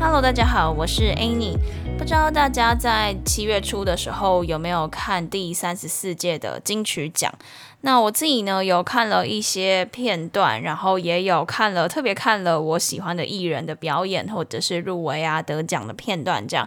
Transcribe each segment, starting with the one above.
Hello，大家好，我是 Annie。不知道大家在七月初的时候有没有看第三十四届的金曲奖？那我自己呢，有看了一些片段，然后也有看了，特别看了我喜欢的艺人的表演，或者是入围啊、得奖的片段，这样。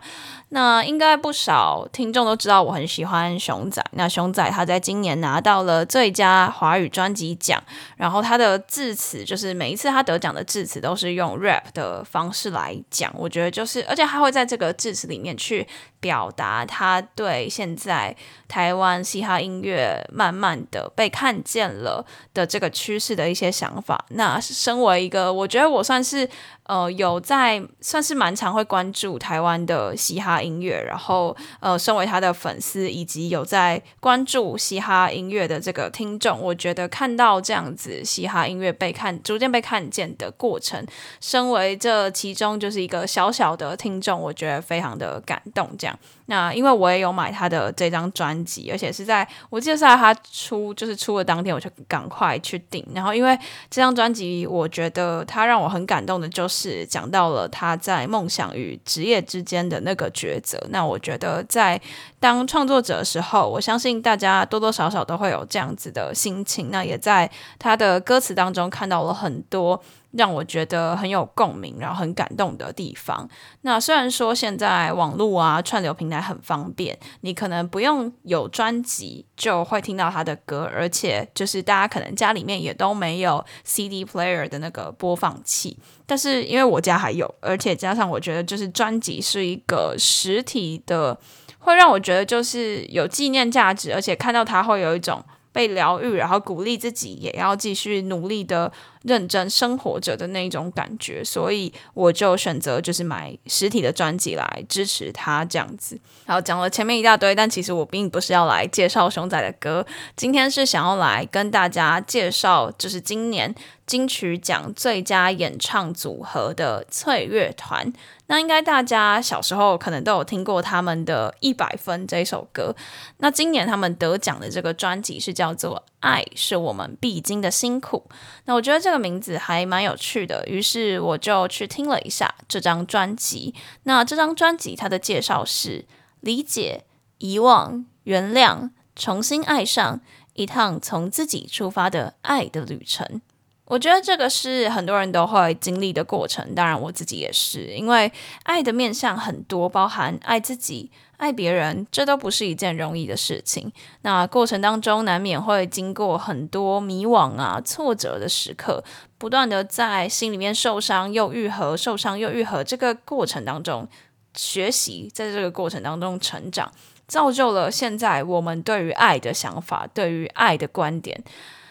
那应该不少听众都知道我很喜欢熊仔。那熊仔他在今年拿到了最佳华语专辑奖，然后他的致辞就是每一次他得奖的致辞都是用 rap 的方式来讲，我觉得就是，而且他会在这个致辞里面去。表达他对现在台湾嘻哈音乐慢慢的被看见了的这个趋势的一些想法。那身为一个，我觉得我算是。呃，有在算是蛮常会关注台湾的嘻哈音乐，然后呃，身为他的粉丝以及有在关注嘻哈音乐的这个听众，我觉得看到这样子嘻哈音乐被看逐渐被看见的过程，身为这其中就是一个小小的听众，我觉得非常的感动。这样，那因为我也有买他的这张专辑，而且是在我记得是在他出就是出的当天，我就赶快去订。然后因为这张专辑，我觉得他让我很感动的就。是讲到了他在梦想与职业之间的那个抉择。那我觉得在当创作者的时候，我相信大家多多少少都会有这样子的心情。那也在他的歌词当中看到了很多。让我觉得很有共鸣，然后很感动的地方。那虽然说现在网络啊串流平台很方便，你可能不用有专辑就会听到他的歌，而且就是大家可能家里面也都没有 CD player 的那个播放器。但是因为我家还有，而且加上我觉得就是专辑是一个实体的，会让我觉得就是有纪念价值，而且看到它会有一种。被疗愈，然后鼓励自己也要继续努力的认真生活着的那种感觉，所以我就选择就是买实体的专辑来支持他这样子。然后讲了前面一大堆，但其实我并不是要来介绍熊仔的歌，今天是想要来跟大家介绍，就是今年。金曲奖最佳演唱组合的翠乐团，那应该大家小时候可能都有听过他们的一百分这首歌。那今年他们得奖的这个专辑是叫做《爱是我们必经的辛苦》。那我觉得这个名字还蛮有趣的，于是我就去听了一下这张专辑。那这张专辑它的介绍是理解、遗忘、原谅、重新爱上，一趟从自己出发的爱的旅程。我觉得这个是很多人都会经历的过程，当然我自己也是，因为爱的面向很多，包含爱自己、爱别人，这都不是一件容易的事情。那过程当中难免会经过很多迷惘啊、挫折的时刻，不断的在心里面受伤又愈合、受伤又愈合，这个过程当中学习，在这个过程当中成长，造就了现在我们对于爱的想法、对于爱的观点。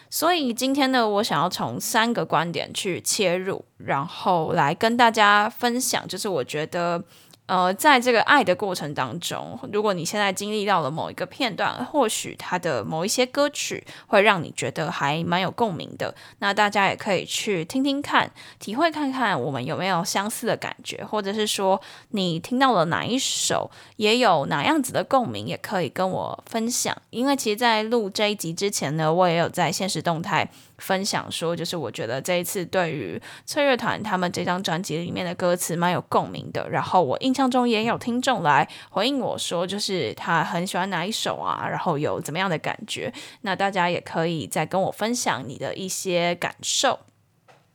所以今天呢，我想要从三个观点去切入，然后来跟大家分享，就是我觉得。呃，在这个爱的过程当中，如果你现在经历到了某一个片段，或许他的某一些歌曲会让你觉得还蛮有共鸣的，那大家也可以去听听看，体会看看我们有没有相似的感觉，或者是说你听到了哪一首也有哪样子的共鸣，也可以跟我分享。因为其实，在录这一集之前呢，我也有在现实动态。分享说，就是我觉得这一次对于脆乐团他们这张专辑里面的歌词蛮有共鸣的。然后我印象中也有听众来回应我说，就是他很喜欢哪一首啊，然后有怎么样的感觉。那大家也可以再跟我分享你的一些感受。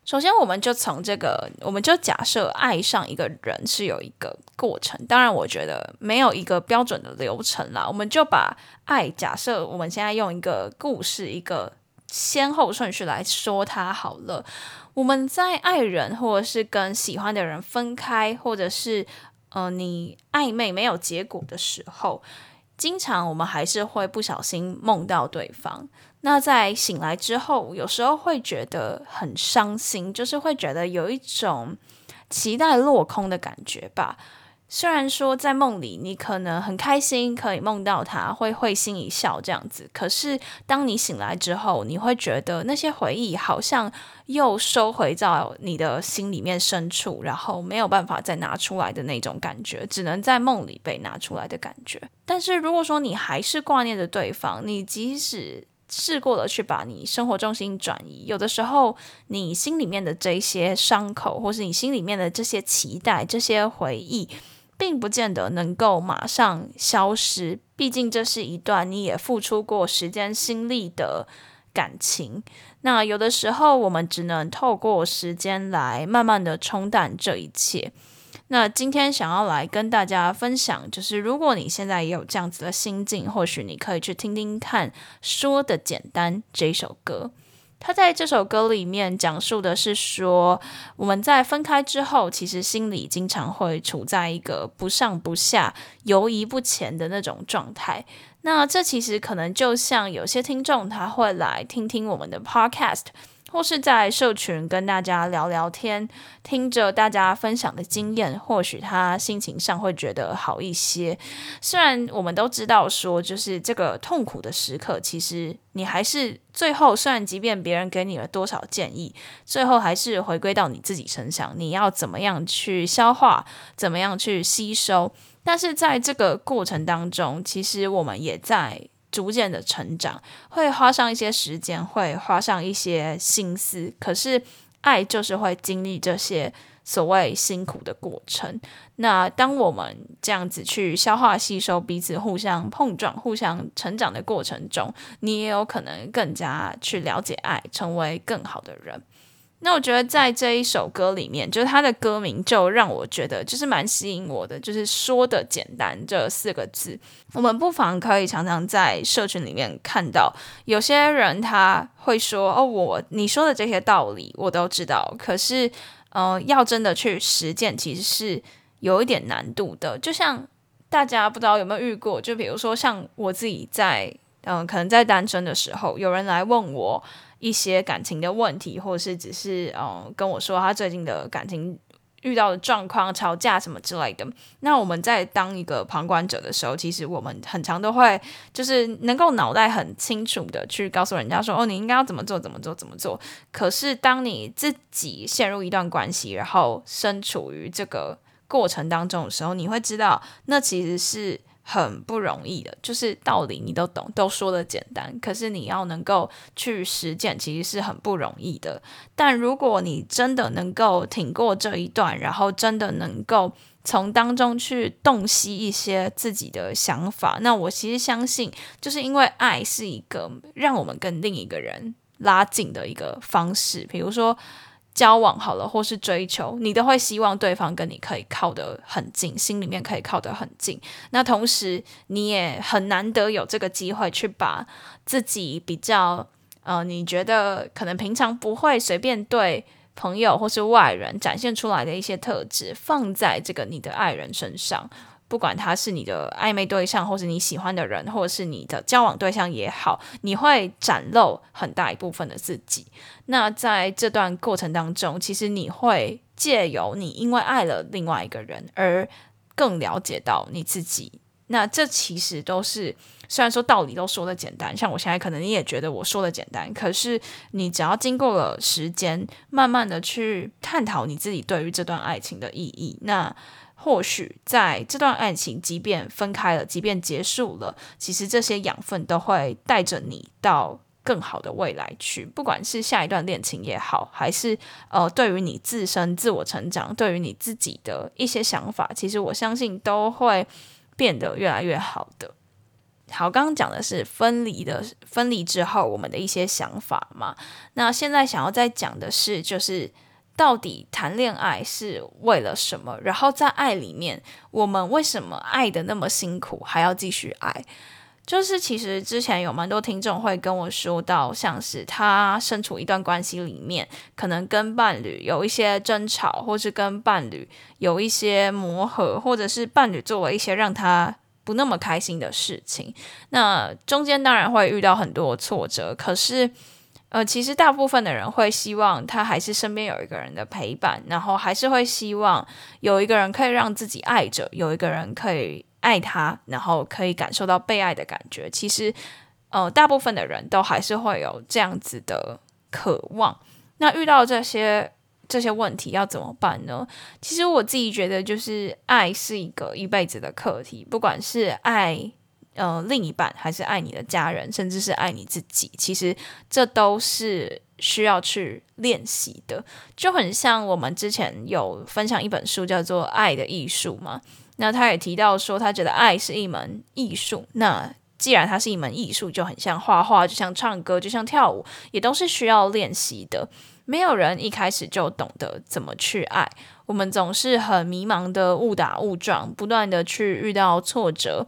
首先，我们就从这个，我们就假设爱上一个人是有一个过程。当然，我觉得没有一个标准的流程啦。我们就把爱假设，我们现在用一个故事，一个。先后顺序来说，它好了。我们在爱人，或者是跟喜欢的人分开，或者是呃，你暧昧没有结果的时候，经常我们还是会不小心梦到对方。那在醒来之后，有时候会觉得很伤心，就是会觉得有一种期待落空的感觉吧。虽然说在梦里你可能很开心，可以梦到他，会会心一笑这样子，可是当你醒来之后，你会觉得那些回忆好像又收回到你的心里面深处，然后没有办法再拿出来的那种感觉，只能在梦里被拿出来的感觉。但是如果说你还是挂念着对方，你即使试过了去把你生活重心转移，有的时候你心里面的这些伤口，或是你心里面的这些期待、这些回忆。并不见得能够马上消失，毕竟这是一段你也付出过时间心力的感情。那有的时候，我们只能透过时间来慢慢的冲淡这一切。那今天想要来跟大家分享，就是如果你现在也有这样子的心境，或许你可以去听听看《说的简单》这首歌。他在这首歌里面讲述的是说，我们在分开之后，其实心里经常会处在一个不上不下、犹疑不前的那种状态。那这其实可能就像有些听众他会来听听我们的 podcast。或是在社群跟大家聊聊天，听着大家分享的经验，或许他心情上会觉得好一些。虽然我们都知道说，就是这个痛苦的时刻，其实你还是最后，虽然即便别人给你了多少建议，最后还是回归到你自己身上，你要怎么样去消化，怎么样去吸收。但是在这个过程当中，其实我们也在。逐渐的成长，会花上一些时间，会花上一些心思。可是，爱就是会经历这些所谓辛苦的过程。那当我们这样子去消化吸收彼此互相碰撞、互相成长的过程中，你也有可能更加去了解爱，成为更好的人。那我觉得在这一首歌里面，就是它的歌名就让我觉得就是蛮吸引我的，就是说的简单这四个字。我们不妨可以常常在社群里面看到，有些人他会说：“哦，我你说的这些道理我都知道，可是，呃，要真的去实践，其实是有一点难度的。”就像大家不知道有没有遇过，就比如说像我自己在，嗯、可能在单身的时候，有人来问我。一些感情的问题，或者是只是嗯跟我说他最近的感情遇到的状况、吵架什么之类的。那我们在当一个旁观者的时候，其实我们很常都会就是能够脑袋很清楚的去告诉人家说：“哦，你应该要怎么做，怎么做，怎么做。”可是当你自己陷入一段关系，然后身处于这个过程当中的时候，你会知道那其实是。很不容易的，就是道理你都懂，都说的简单，可是你要能够去实践，其实是很不容易的。但如果你真的能够挺过这一段，然后真的能够从当中去洞悉一些自己的想法，那我其实相信，就是因为爱是一个让我们跟另一个人拉近的一个方式，比如说。交往好了，或是追求，你都会希望对方跟你可以靠得很近，心里面可以靠得很近。那同时，你也很难得有这个机会去把自己比较，呃，你觉得可能平常不会随便对朋友或是外人展现出来的一些特质，放在这个你的爱人身上。不管他是你的暧昧对象，或是你喜欢的人，或者是你的交往对象也好，你会展露很大一部分的自己。那在这段过程当中，其实你会借由你因为爱了另外一个人而更了解到你自己。那这其实都是虽然说道理都说的简单，像我现在可能你也觉得我说的简单，可是你只要经过了时间，慢慢的去探讨你自己对于这段爱情的意义，那。或许在这段爱情，即便分开了，即便结束了，其实这些养分都会带着你到更好的未来去。不管是下一段恋情也好，还是呃，对于你自身自我成长，对于你自己的一些想法，其实我相信都会变得越来越好的。好，刚刚讲的是分离的分离之后我们的一些想法嘛。那现在想要再讲的是，就是。到底谈恋爱是为了什么？然后在爱里面，我们为什么爱得那么辛苦，还要继续爱？就是其实之前有蛮多听众会跟我说到，像是他身处一段关系里面，可能跟伴侣有一些争吵，或是跟伴侣有一些磨合，或者是伴侣做了一些让他不那么开心的事情。那中间当然会遇到很多挫折，可是。呃，其实大部分的人会希望他还是身边有一个人的陪伴，然后还是会希望有一个人可以让自己爱着，有一个人可以爱他，然后可以感受到被爱的感觉。其实，呃，大部分的人都还是会有这样子的渴望。那遇到这些这些问题要怎么办呢？其实我自己觉得，就是爱是一个一辈子的课题，不管是爱。呃，另一半还是爱你的家人，甚至是爱你自己，其实这都是需要去练习的。就很像我们之前有分享一本书，叫做《爱的艺术》嘛。那他也提到说，他觉得爱是一门艺术。那既然它是一门艺术，就很像画画，就像唱歌，就像跳舞，也都是需要练习的。没有人一开始就懂得怎么去爱，我们总是很迷茫的误打误撞，不断的去遇到挫折。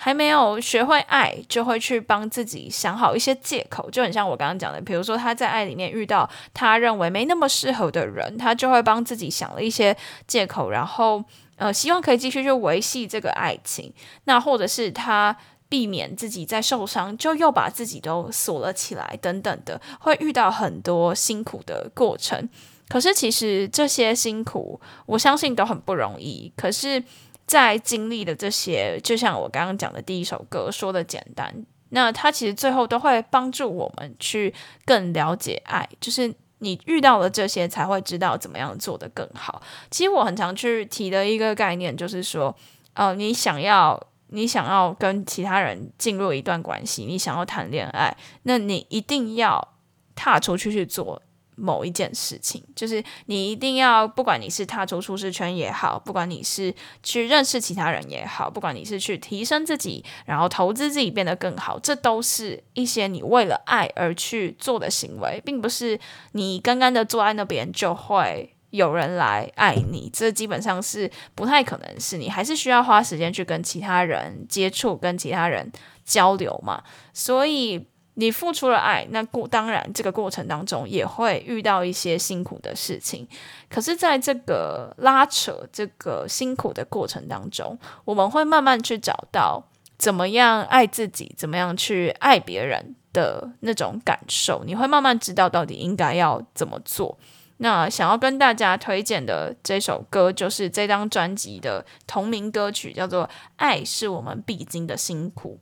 还没有学会爱，就会去帮自己想好一些借口，就很像我刚刚讲的，比如说他在爱里面遇到他认为没那么适合的人，他就会帮自己想了一些借口，然后呃，希望可以继续去维系这个爱情。那或者是他避免自己再受伤，就又把自己都锁了起来，等等的，会遇到很多辛苦的过程。可是其实这些辛苦，我相信都很不容易。可是。在经历的这些，就像我刚刚讲的第一首歌说的简单，那它其实最后都会帮助我们去更了解爱。就是你遇到了这些，才会知道怎么样做得更好。其实我很常去提的一个概念，就是说，呃，你想要你想要跟其他人进入一段关系，你想要谈恋爱，那你一定要踏出去去做。某一件事情，就是你一定要，不管你是踏出舒适圈也好，不管你是去认识其他人也好，不管你是去提升自己，然后投资自己变得更好，这都是一些你为了爱而去做的行为，并不是你刚刚的坐在那边就会有人来爱你，这基本上是不太可能，是你还是需要花时间去跟其他人接触，跟其他人交流嘛，所以。你付出了爱，那过当然这个过程当中也会遇到一些辛苦的事情。可是，在这个拉扯、这个辛苦的过程当中，我们会慢慢去找到怎么样爱自己，怎么样去爱别人的那种感受。你会慢慢知道到底应该要怎么做。那想要跟大家推荐的这首歌，就是这张专辑的同名歌曲，叫做《爱是我们必经的辛苦》。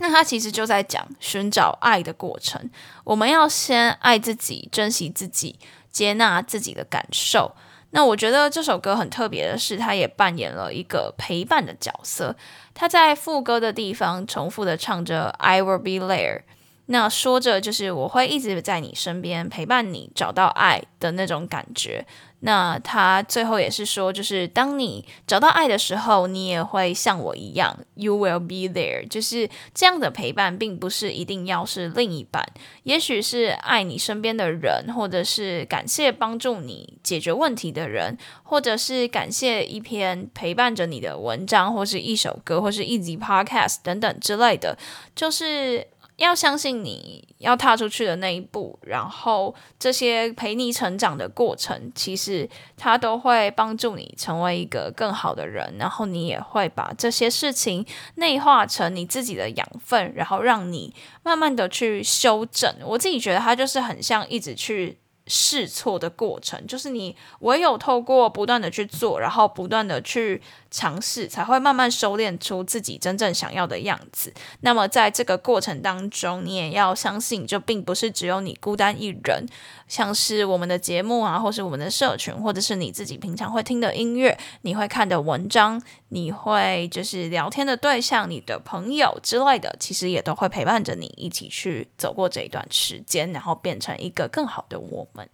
那他其实就在讲寻找爱的过程。我们要先爱自己，珍惜自己，接纳自己的感受。那我觉得这首歌很特别的是，他也扮演了一个陪伴的角色。他在副歌的地方重复的唱着 "I will be there"，那说着就是我会一直在你身边陪伴你，找到爱的那种感觉。那他最后也是说，就是当你找到爱的时候，你也会像我一样，You will be there。就是这样的陪伴，并不是一定要是另一半，也许是爱你身边的人，或者是感谢帮助你解决问题的人，或者是感谢一篇陪伴着你的文章，或是一首歌，或是一集 Podcast 等等之类的，就是。要相信你要踏出去的那一步，然后这些陪你成长的过程，其实它都会帮助你成为一个更好的人，然后你也会把这些事情内化成你自己的养分，然后让你慢慢的去修正。我自己觉得它就是很像一直去。试错的过程，就是你唯有透过不断的去做，然后不断的去尝试，才会慢慢修炼出自己真正想要的样子。那么在这个过程当中，你也要相信，就并不是只有你孤单一人。像是我们的节目啊，或是我们的社群，或者是你自己平常会听的音乐，你会看的文章，你会就是聊天的对象，你的朋友之类的，其实也都会陪伴着你一起去走过这一段时间，然后变成一个更好的我们。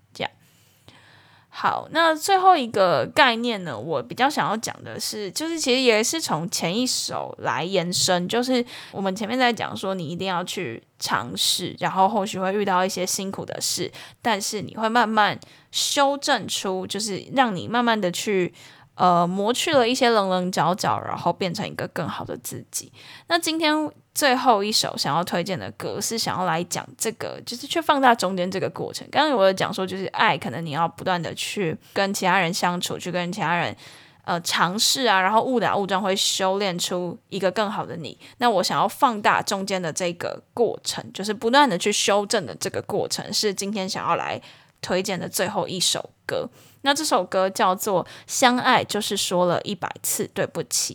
好，那最后一个概念呢，我比较想要讲的是，就是其实也是从前一首来延伸，就是我们前面在讲说，你一定要去尝试，然后后续会遇到一些辛苦的事，但是你会慢慢修正出，就是让你慢慢的去。呃，磨去了一些棱棱角角，然后变成一个更好的自己。那今天最后一首想要推荐的歌，是想要来讲这个，就是去放大中间这个过程。刚刚我有讲说，就是爱，可能你要不断的去跟其他人相处，去跟其他人呃尝试啊，然后误打误撞会修炼出一个更好的你。那我想要放大中间的这个过程，就是不断的去修正的这个过程，是今天想要来推荐的最后一首歌。那这首歌叫做《相爱就是说了一百次对不起》。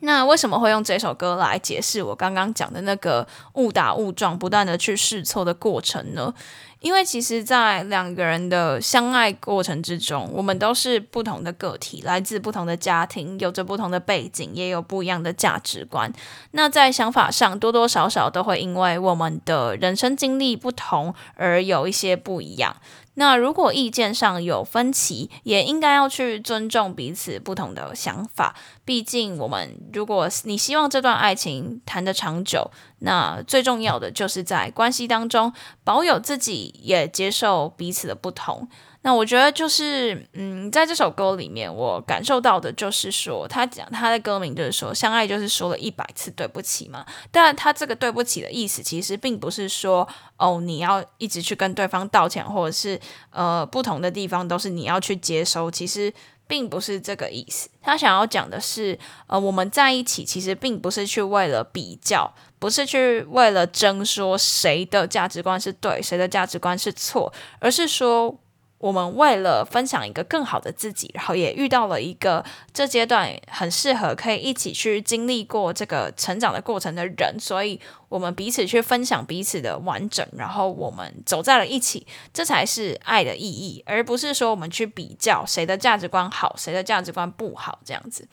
那为什么会用这首歌来解释我刚刚讲的那个误打误撞、不断的去试错的过程呢？因为其实，在两个人的相爱过程之中，我们都是不同的个体，来自不同的家庭，有着不同的背景，也有不一样的价值观。那在想法上，多多少少都会因为我们的人生经历不同而有一些不一样。那如果意见上有分歧，也应该要去尊重彼此不同的想法。毕竟，我们如果你希望这段爱情谈得长久，那最重要的就是在关系当中保有自己，也接受彼此的不同。那我觉得就是，嗯，在这首歌里面，我感受到的就是说，他讲他的歌名就是说，相爱就是说了一百次对不起嘛。但他这个对不起的意思，其实并不是说，哦，你要一直去跟对方道歉，或者是呃，不同的地方都是你要去接收，其实并不是这个意思。他想要讲的是，呃，我们在一起其实并不是去为了比较，不是去为了争说谁的价值观是对，谁的价值观是错，而是说。我们为了分享一个更好的自己，然后也遇到了一个这阶段很适合可以一起去经历过这个成长的过程的人，所以我们彼此去分享彼此的完整，然后我们走在了一起，这才是爱的意义，而不是说我们去比较谁的价值观好，谁的价值观不好这样子。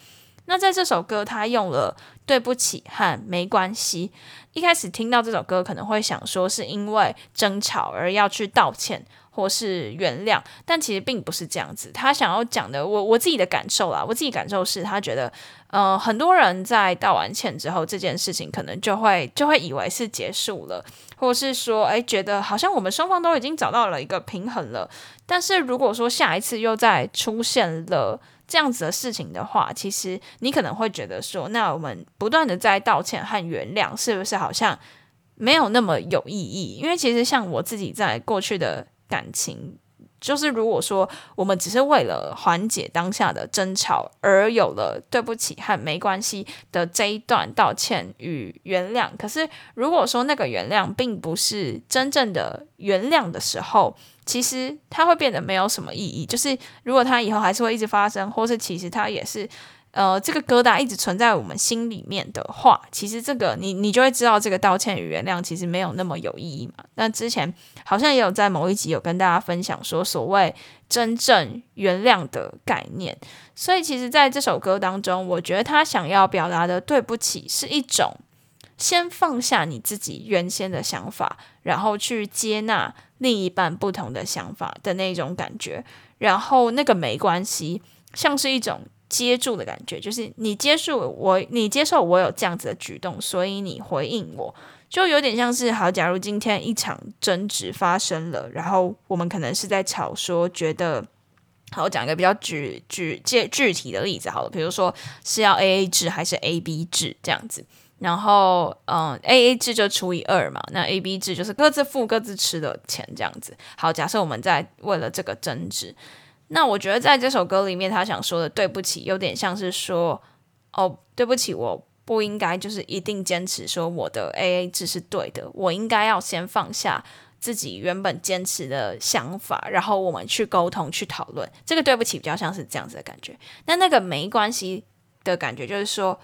那在这首歌，他用了对不起和没关系。一开始听到这首歌，可能会想说是因为争吵而要去道歉。或是原谅，但其实并不是这样子。他想要讲的，我我自己的感受啦，我自己感受是他觉得，呃，很多人在道完歉之后，这件事情可能就会就会以为是结束了，或是说，哎，觉得好像我们双方都已经找到了一个平衡了。但是如果说下一次又再出现了这样子的事情的话，其实你可能会觉得说，那我们不断的在道歉和原谅，是不是好像没有那么有意义？因为其实像我自己在过去的。感情就是，如果说我们只是为了缓解当下的争吵而有了对不起和没关系的这一段道歉与原谅，可是如果说那个原谅并不是真正的原谅的时候，其实它会变得没有什么意义。就是如果它以后还是会一直发生，或是其实它也是。呃，这个疙瘩一直存在我们心里面的话，其实这个你你就会知道，这个道歉与原谅其实没有那么有意义嘛。那之前好像也有在某一集有跟大家分享说，所谓真正原谅的概念。所以其实在这首歌当中，我觉得他想要表达的对不起，是一种先放下你自己原先的想法，然后去接纳另一半不同的想法的那种感觉。然后那个没关系，像是一种。接住的感觉，就是你接受我，你接受我有这样子的举动，所以你回应我，就有点像是好。假如今天一场争执发生了，然后我们可能是在吵说，觉得好，我讲一个比较具具具具体的例子好了，比如说是要 A A 制还是 A B 制这样子，然后嗯 A A 制就除以二嘛，那 A B 制就是各自付各自吃的钱这样子。好，假设我们在为了这个争执。那我觉得在这首歌里面，他想说的对不起，有点像是说，哦，对不起，我不应该就是一定坚持说我的 AA 制是对的，我应该要先放下自己原本坚持的想法，然后我们去沟通去讨论。这个对不起比较像是这样子的感觉。那那个没关系的感觉就是说。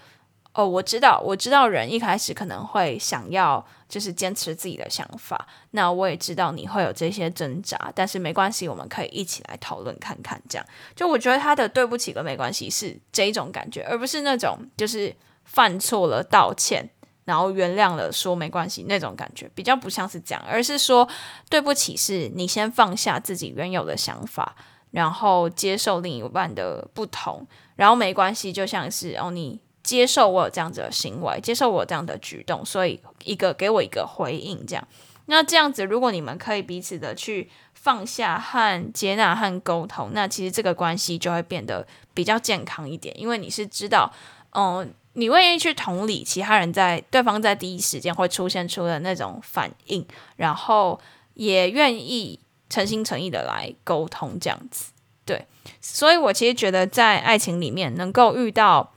哦，我知道，我知道人一开始可能会想要就是坚持自己的想法，那我也知道你会有这些挣扎，但是没关系，我们可以一起来讨论看看。这样，就我觉得他的对不起跟没关系是这一种感觉，而不是那种就是犯错了道歉，然后原谅了说没关系那种感觉，比较不像是这样，而是说对不起是你先放下自己原有的想法，然后接受另一半的不同，然后没关系就像是哦你。接受我有这样子的行为，接受我这样的举动，所以一个给我一个回应，这样。那这样子，如果你们可以彼此的去放下和接纳和沟通，那其实这个关系就会变得比较健康一点，因为你是知道，嗯，你愿意去同理其他人在对方在第一时间会出现出的那种反应，然后也愿意诚心诚意的来沟通，这样子。对，所以我其实觉得在爱情里面能够遇到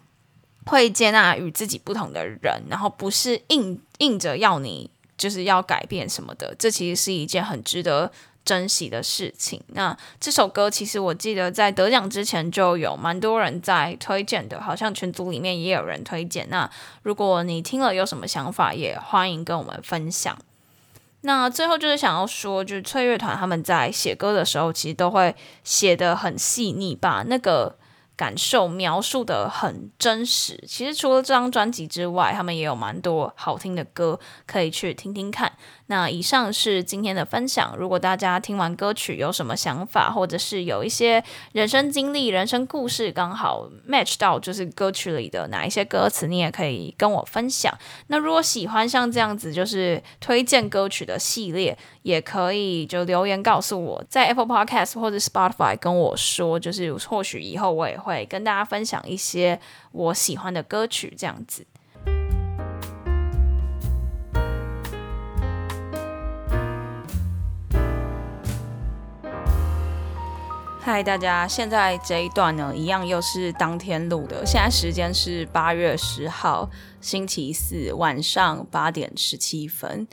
会接纳与自己不同的人，然后不是硬硬着要你就是要改变什么的，这其实是一件很值得珍惜的事情。那这首歌其实我记得在得奖之前就有蛮多人在推荐的，好像群组里面也有人推荐。那如果你听了有什么想法，也欢迎跟我们分享。那最后就是想要说，就是翠乐团他们在写歌的时候，其实都会写得很细腻，把那个。感受描述的很真实。其实除了这张专辑之外，他们也有蛮多好听的歌可以去听听看。那以上是今天的分享。如果大家听完歌曲有什么想法，或者是有一些人生经历、人生故事刚好 match 到就是歌曲里的哪一些歌词，你也可以跟我分享。那如果喜欢像这样子就是推荐歌曲的系列，也可以就留言告诉我，在 Apple Podcast 或者 Spotify 跟我说，就是或许以后我也会跟大家分享一些我喜欢的歌曲，这样子。嗨，大家，现在这一段呢，一样又是当天录的，现在时间是八月十号星期四晚上八点十七分。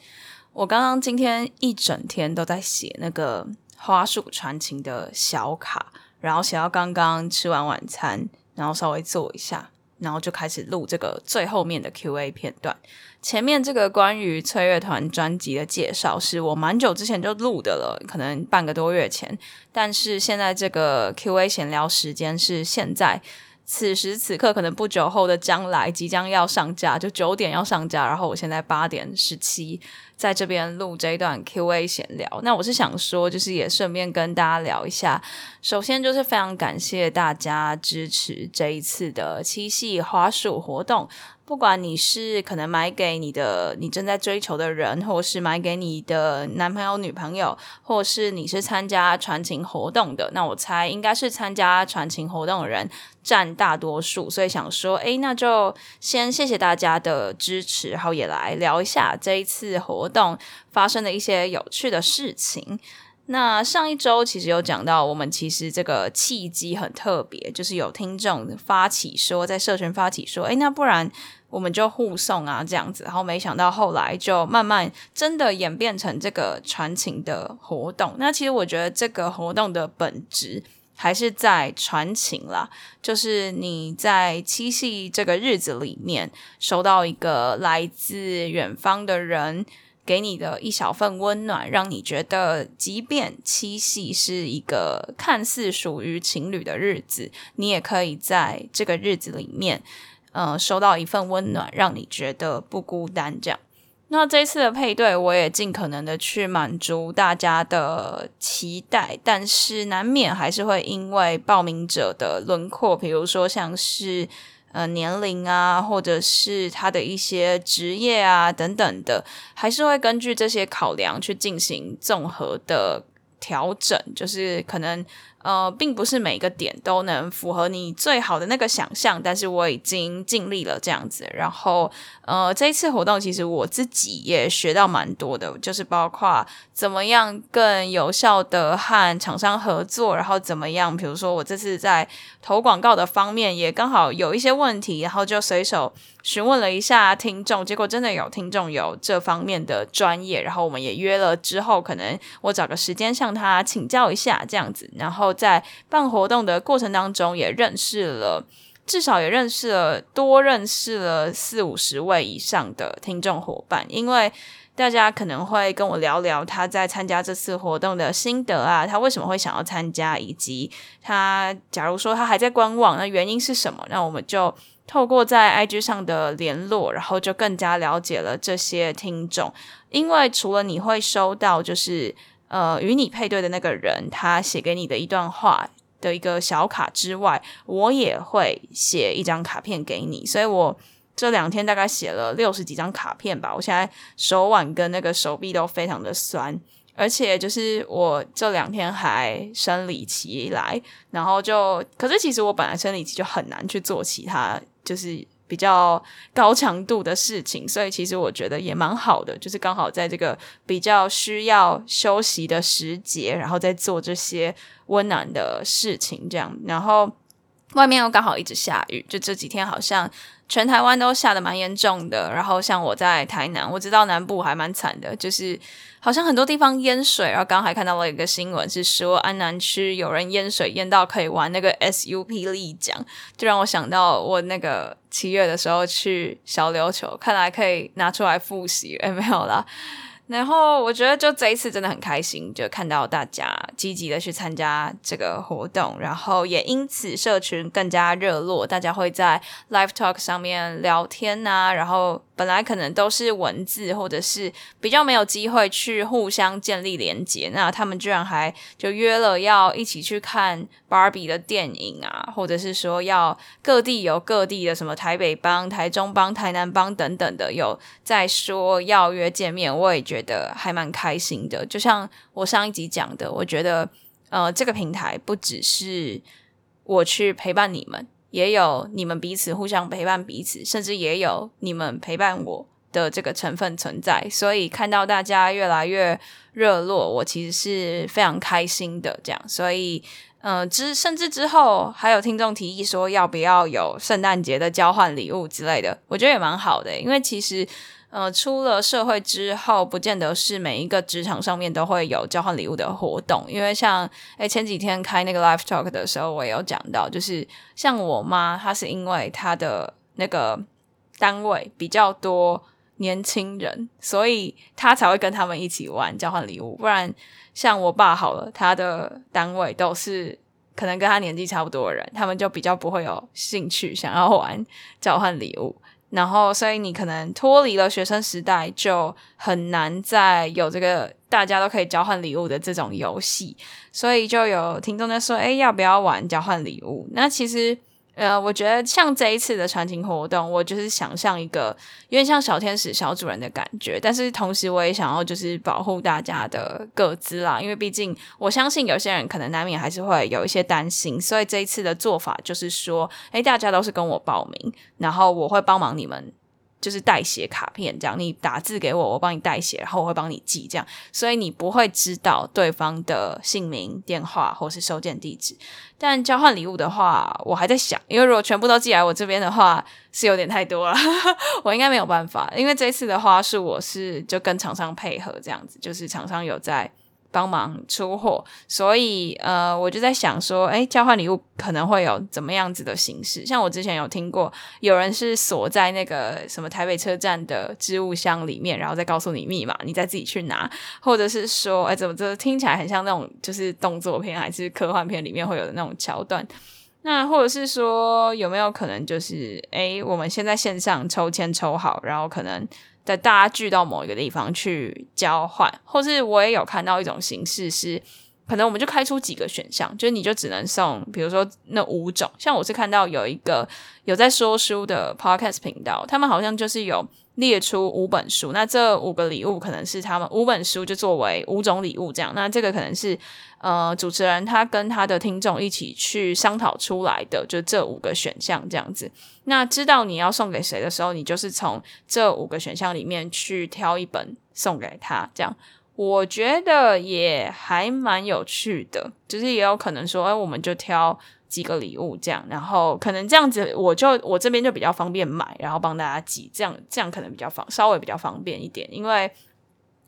我刚刚今天一整天都在写那个花束传情的小卡，然后写到刚刚吃完晚餐，然后稍微坐一下，然后就开始录这个最后面的 Q&A 片段。前面这个关于崔乐团专辑的介绍是我蛮久之前就录的了，可能半个多月前，但是现在这个 Q&A 闲聊时间是现在。此时此刻，可能不久后的将来即将要上架，就九点要上架。然后我现在八点十七在这边录这一段 Q&A 闲聊。那我是想说，就是也顺便跟大家聊一下。首先就是非常感谢大家支持这一次的七夕花束活动。不管你是可能买给你的你正在追求的人，或是买给你的男朋友、女朋友，或是你是参加传情活动的，那我猜应该是参加传情活动的人占大多数。所以想说，诶，那就先谢谢大家的支持，然后也来聊一下这一次活动发生的一些有趣的事情。那上一周其实有讲到，我们其实这个契机很特别，就是有听众发起说，在社群发起说，诶，那不然我们就互送啊，这样子。然后没想到后来就慢慢真的演变成这个传情的活动。那其实我觉得这个活动的本质还是在传情啦，就是你在七夕这个日子里面收到一个来自远方的人。给你的一小份温暖，让你觉得，即便七夕是一个看似属于情侣的日子，你也可以在这个日子里面，呃，收到一份温暖，让你觉得不孤单。这样，那这次的配对，我也尽可能的去满足大家的期待，但是难免还是会因为报名者的轮廓，比如说像是。呃，年龄啊，或者是他的一些职业啊，等等的，还是会根据这些考量去进行综合的调整，就是可能。呃，并不是每个点都能符合你最好的那个想象，但是我已经尽力了这样子。然后，呃，这一次活动其实我自己也学到蛮多的，就是包括怎么样更有效的和厂商合作，然后怎么样，比如说我这次在投广告的方面也刚好有一些问题，然后就随手询问了一下听众，结果真的有听众有这方面的专业，然后我们也约了之后，可能我找个时间向他请教一下这样子，然后。在办活动的过程当中，也认识了，至少也认识了多认识了四五十位以上的听众伙伴，因为大家可能会跟我聊聊他在参加这次活动的心得啊，他为什么会想要参加，以及他假如说他还在观望，那原因是什么？那我们就透过在 IG 上的联络，然后就更加了解了这些听众，因为除了你会收到就是。呃，与你配对的那个人，他写给你的一段话的一个小卡之外，我也会写一张卡片给你。所以我这两天大概写了六十几张卡片吧。我现在手腕跟那个手臂都非常的酸，而且就是我这两天还生理期来，然后就，可是其实我本来生理期就很难去做其他，就是。比较高强度的事情，所以其实我觉得也蛮好的，就是刚好在这个比较需要休息的时节，然后再做这些温暖的事情，这样，然后外面又刚好一直下雨，就这几天好像。全台湾都下得蛮严重的，然后像我在台南，我知道南部还蛮惨的，就是好像很多地方淹水。然后刚还看到了一个新闻，是说安南区有人淹水淹到可以玩那个 SUP 立桨，就让我想到我那个七月的时候去小琉球，看来可以拿出来复习。诶，没有啦。然后我觉得就这一次真的很开心，就看到大家积极的去参加这个活动，然后也因此社群更加热络，大家会在 Live Talk 上面聊天啊，然后。本来可能都是文字，或者是比较没有机会去互相建立连接，那他们居然还就约了要一起去看 Barbie 的电影啊，或者是说要各地有各地的什么台北帮、台中帮、台南帮等等的有在说要约见面，我也觉得还蛮开心的。就像我上一集讲的，我觉得呃这个平台不只是我去陪伴你们。也有你们彼此互相陪伴彼此，甚至也有你们陪伴我的这个成分存在。所以看到大家越来越热络，我其实是非常开心的。这样，所以嗯，之、甚至之后还有听众提议说，要不要有圣诞节的交换礼物之类的，我觉得也蛮好的，因为其实。呃，出了社会之后，不见得是每一个职场上面都会有交换礼物的活动。因为像，诶前几天开那个 live talk 的时候，我也有讲到，就是像我妈，她是因为她的那个单位比较多年轻人，所以她才会跟他们一起玩交换礼物。不然，像我爸好了，他的单位都是可能跟他年纪差不多的人，他们就比较不会有兴趣想要玩交换礼物。然后，所以你可能脱离了学生时代，就很难再有这个大家都可以交换礼物的这种游戏。所以就有听众在说：“哎，要不要玩交换礼物？”那其实。呃，我觉得像这一次的传情活动，我就是想象一个有点像小天使、小主人的感觉，但是同时我也想要就是保护大家的各自啦，因为毕竟我相信有些人可能难免还是会有一些担心，所以这一次的做法就是说，诶，大家都是跟我报名，然后我会帮忙你们。就是代写卡片这样，你打字给我，我帮你代写，然后我会帮你寄这样，所以你不会知道对方的姓名、电话或是收件地址。但交换礼物的话，我还在想，因为如果全部都寄来我这边的话，是有点太多了，我应该没有办法。因为这次的话，是我是就跟厂商配合这样子，就是厂商有在。帮忙出货，所以呃，我就在想说，诶，交换礼物可能会有怎么样子的形式？像我之前有听过，有人是锁在那个什么台北车站的置物箱里面，然后再告诉你密码，你再自己去拿，或者是说，诶，怎么这听起来很像那种就是动作片还是科幻片里面会有的那种桥段？那或者是说，有没有可能就是，诶，我们先在线上抽签抽好，然后可能。的大家聚到某一个地方去交换，或是我也有看到一种形式是，可能我们就开出几个选项，就是你就只能送，比如说那五种。像我是看到有一个有在说书的 podcast 频道，他们好像就是有。列出五本书，那这五个礼物可能是他们五本书就作为五种礼物这样。那这个可能是呃主持人他跟他的听众一起去商讨出来的，就这五个选项这样子。那知道你要送给谁的时候，你就是从这五个选项里面去挑一本送给他，这样我觉得也还蛮有趣的。就是也有可能说，哎，我们就挑。几个礼物这样，然后可能这样子，我就我这边就比较方便买，然后帮大家寄，这样这样可能比较方稍微比较方便一点，因为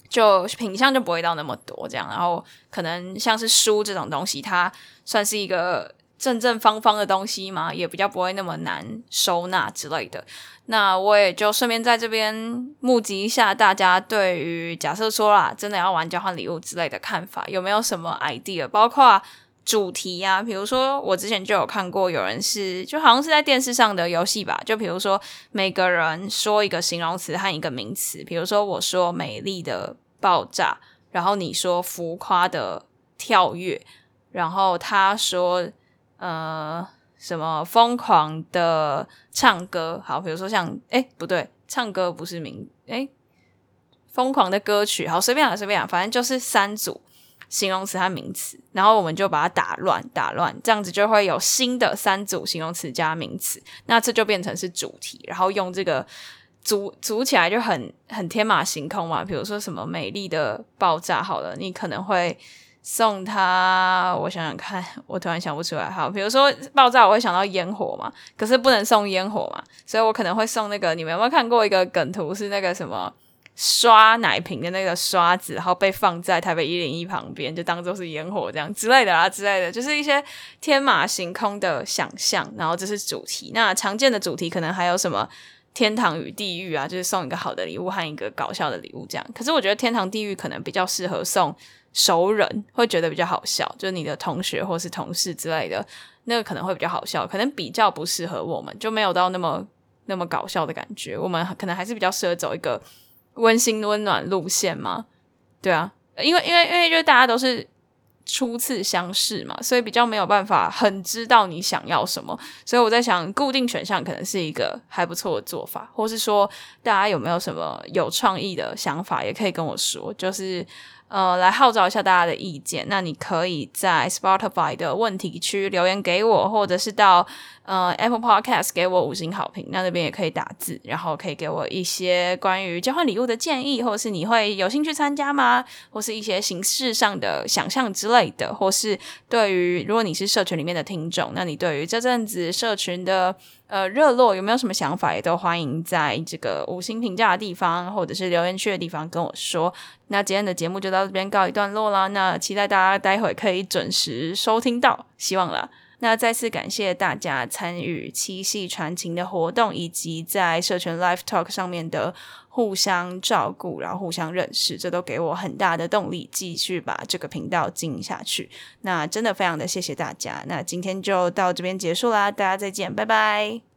就品相就不会到那么多这样，然后可能像是书这种东西，它算是一个正正方方的东西嘛，也比较不会那么难收纳之类的。那我也就顺便在这边募集一下大家对于假设说啦，真的要玩交换礼物之类的看法，有没有什么 idea，包括。主题呀、比如说我之前就有看过，有人是就好像是在电视上的游戏吧，就比如说每个人说一个形容词和一个名词，比如说我说美丽的爆炸，然后你说浮夸的跳跃，然后他说呃什么疯狂的唱歌，好，比如说像诶不对，唱歌不是名诶疯狂的歌曲，好随便啊随便啊，反正就是三组。形容词和名词，然后我们就把它打乱，打乱，这样子就会有新的三组形容词加名词，那这就变成是主题，然后用这个组组起来就很很天马行空嘛。比如说什么美丽的爆炸，好了，你可能会送他，我想想看，我突然想不出来。好，比如说爆炸，我会想到烟火嘛，可是不能送烟火嘛，所以我可能会送那个。你们有没有看过一个梗图？是那个什么？刷奶瓶的那个刷子，然后被放在台北一零一旁边，就当做是烟火这样之类的啦，之类的，就是一些天马行空的想象。然后这是主题，那常见的主题可能还有什么天堂与地狱啊，就是送一个好的礼物和一个搞笑的礼物这样。可是我觉得天堂地狱可能比较适合送熟人，会觉得比较好笑，就是你的同学或是同事之类的，那个可能会比较好笑，可能比较不适合我们，就没有到那么那么搞笑的感觉。我们可能还是比较适合走一个。温馨温暖路线吗？对啊，因为因为因为就大家都是初次相识嘛，所以比较没有办法很知道你想要什么，所以我在想固定选项可能是一个还不错的做法，或是说大家有没有什么有创意的想法，也可以跟我说，就是。呃，来号召一下大家的意见。那你可以在 Spotify 的问题区留言给我，或者是到呃 Apple Podcast 给我五星好评。那那边也可以打字，然后可以给我一些关于交换礼物的建议，或是你会有兴趣参加吗？或是一些形式上的想象之类的，或是对于如果你是社群里面的听众，那你对于这阵子社群的。呃，热络有没有什么想法，也都欢迎在这个五星评价的地方，或者是留言区的地方跟我说。那今天的节目就到这边告一段落啦。那期待大家待会可以准时收听到，希望啦。那再次感谢大家参与七夕传情的活动，以及在社群 Live Talk 上面的互相照顾，然后互相认识，这都给我很大的动力，继续把这个频道经营下去。那真的非常的谢谢大家。那今天就到这边结束啦，大家再见，拜拜。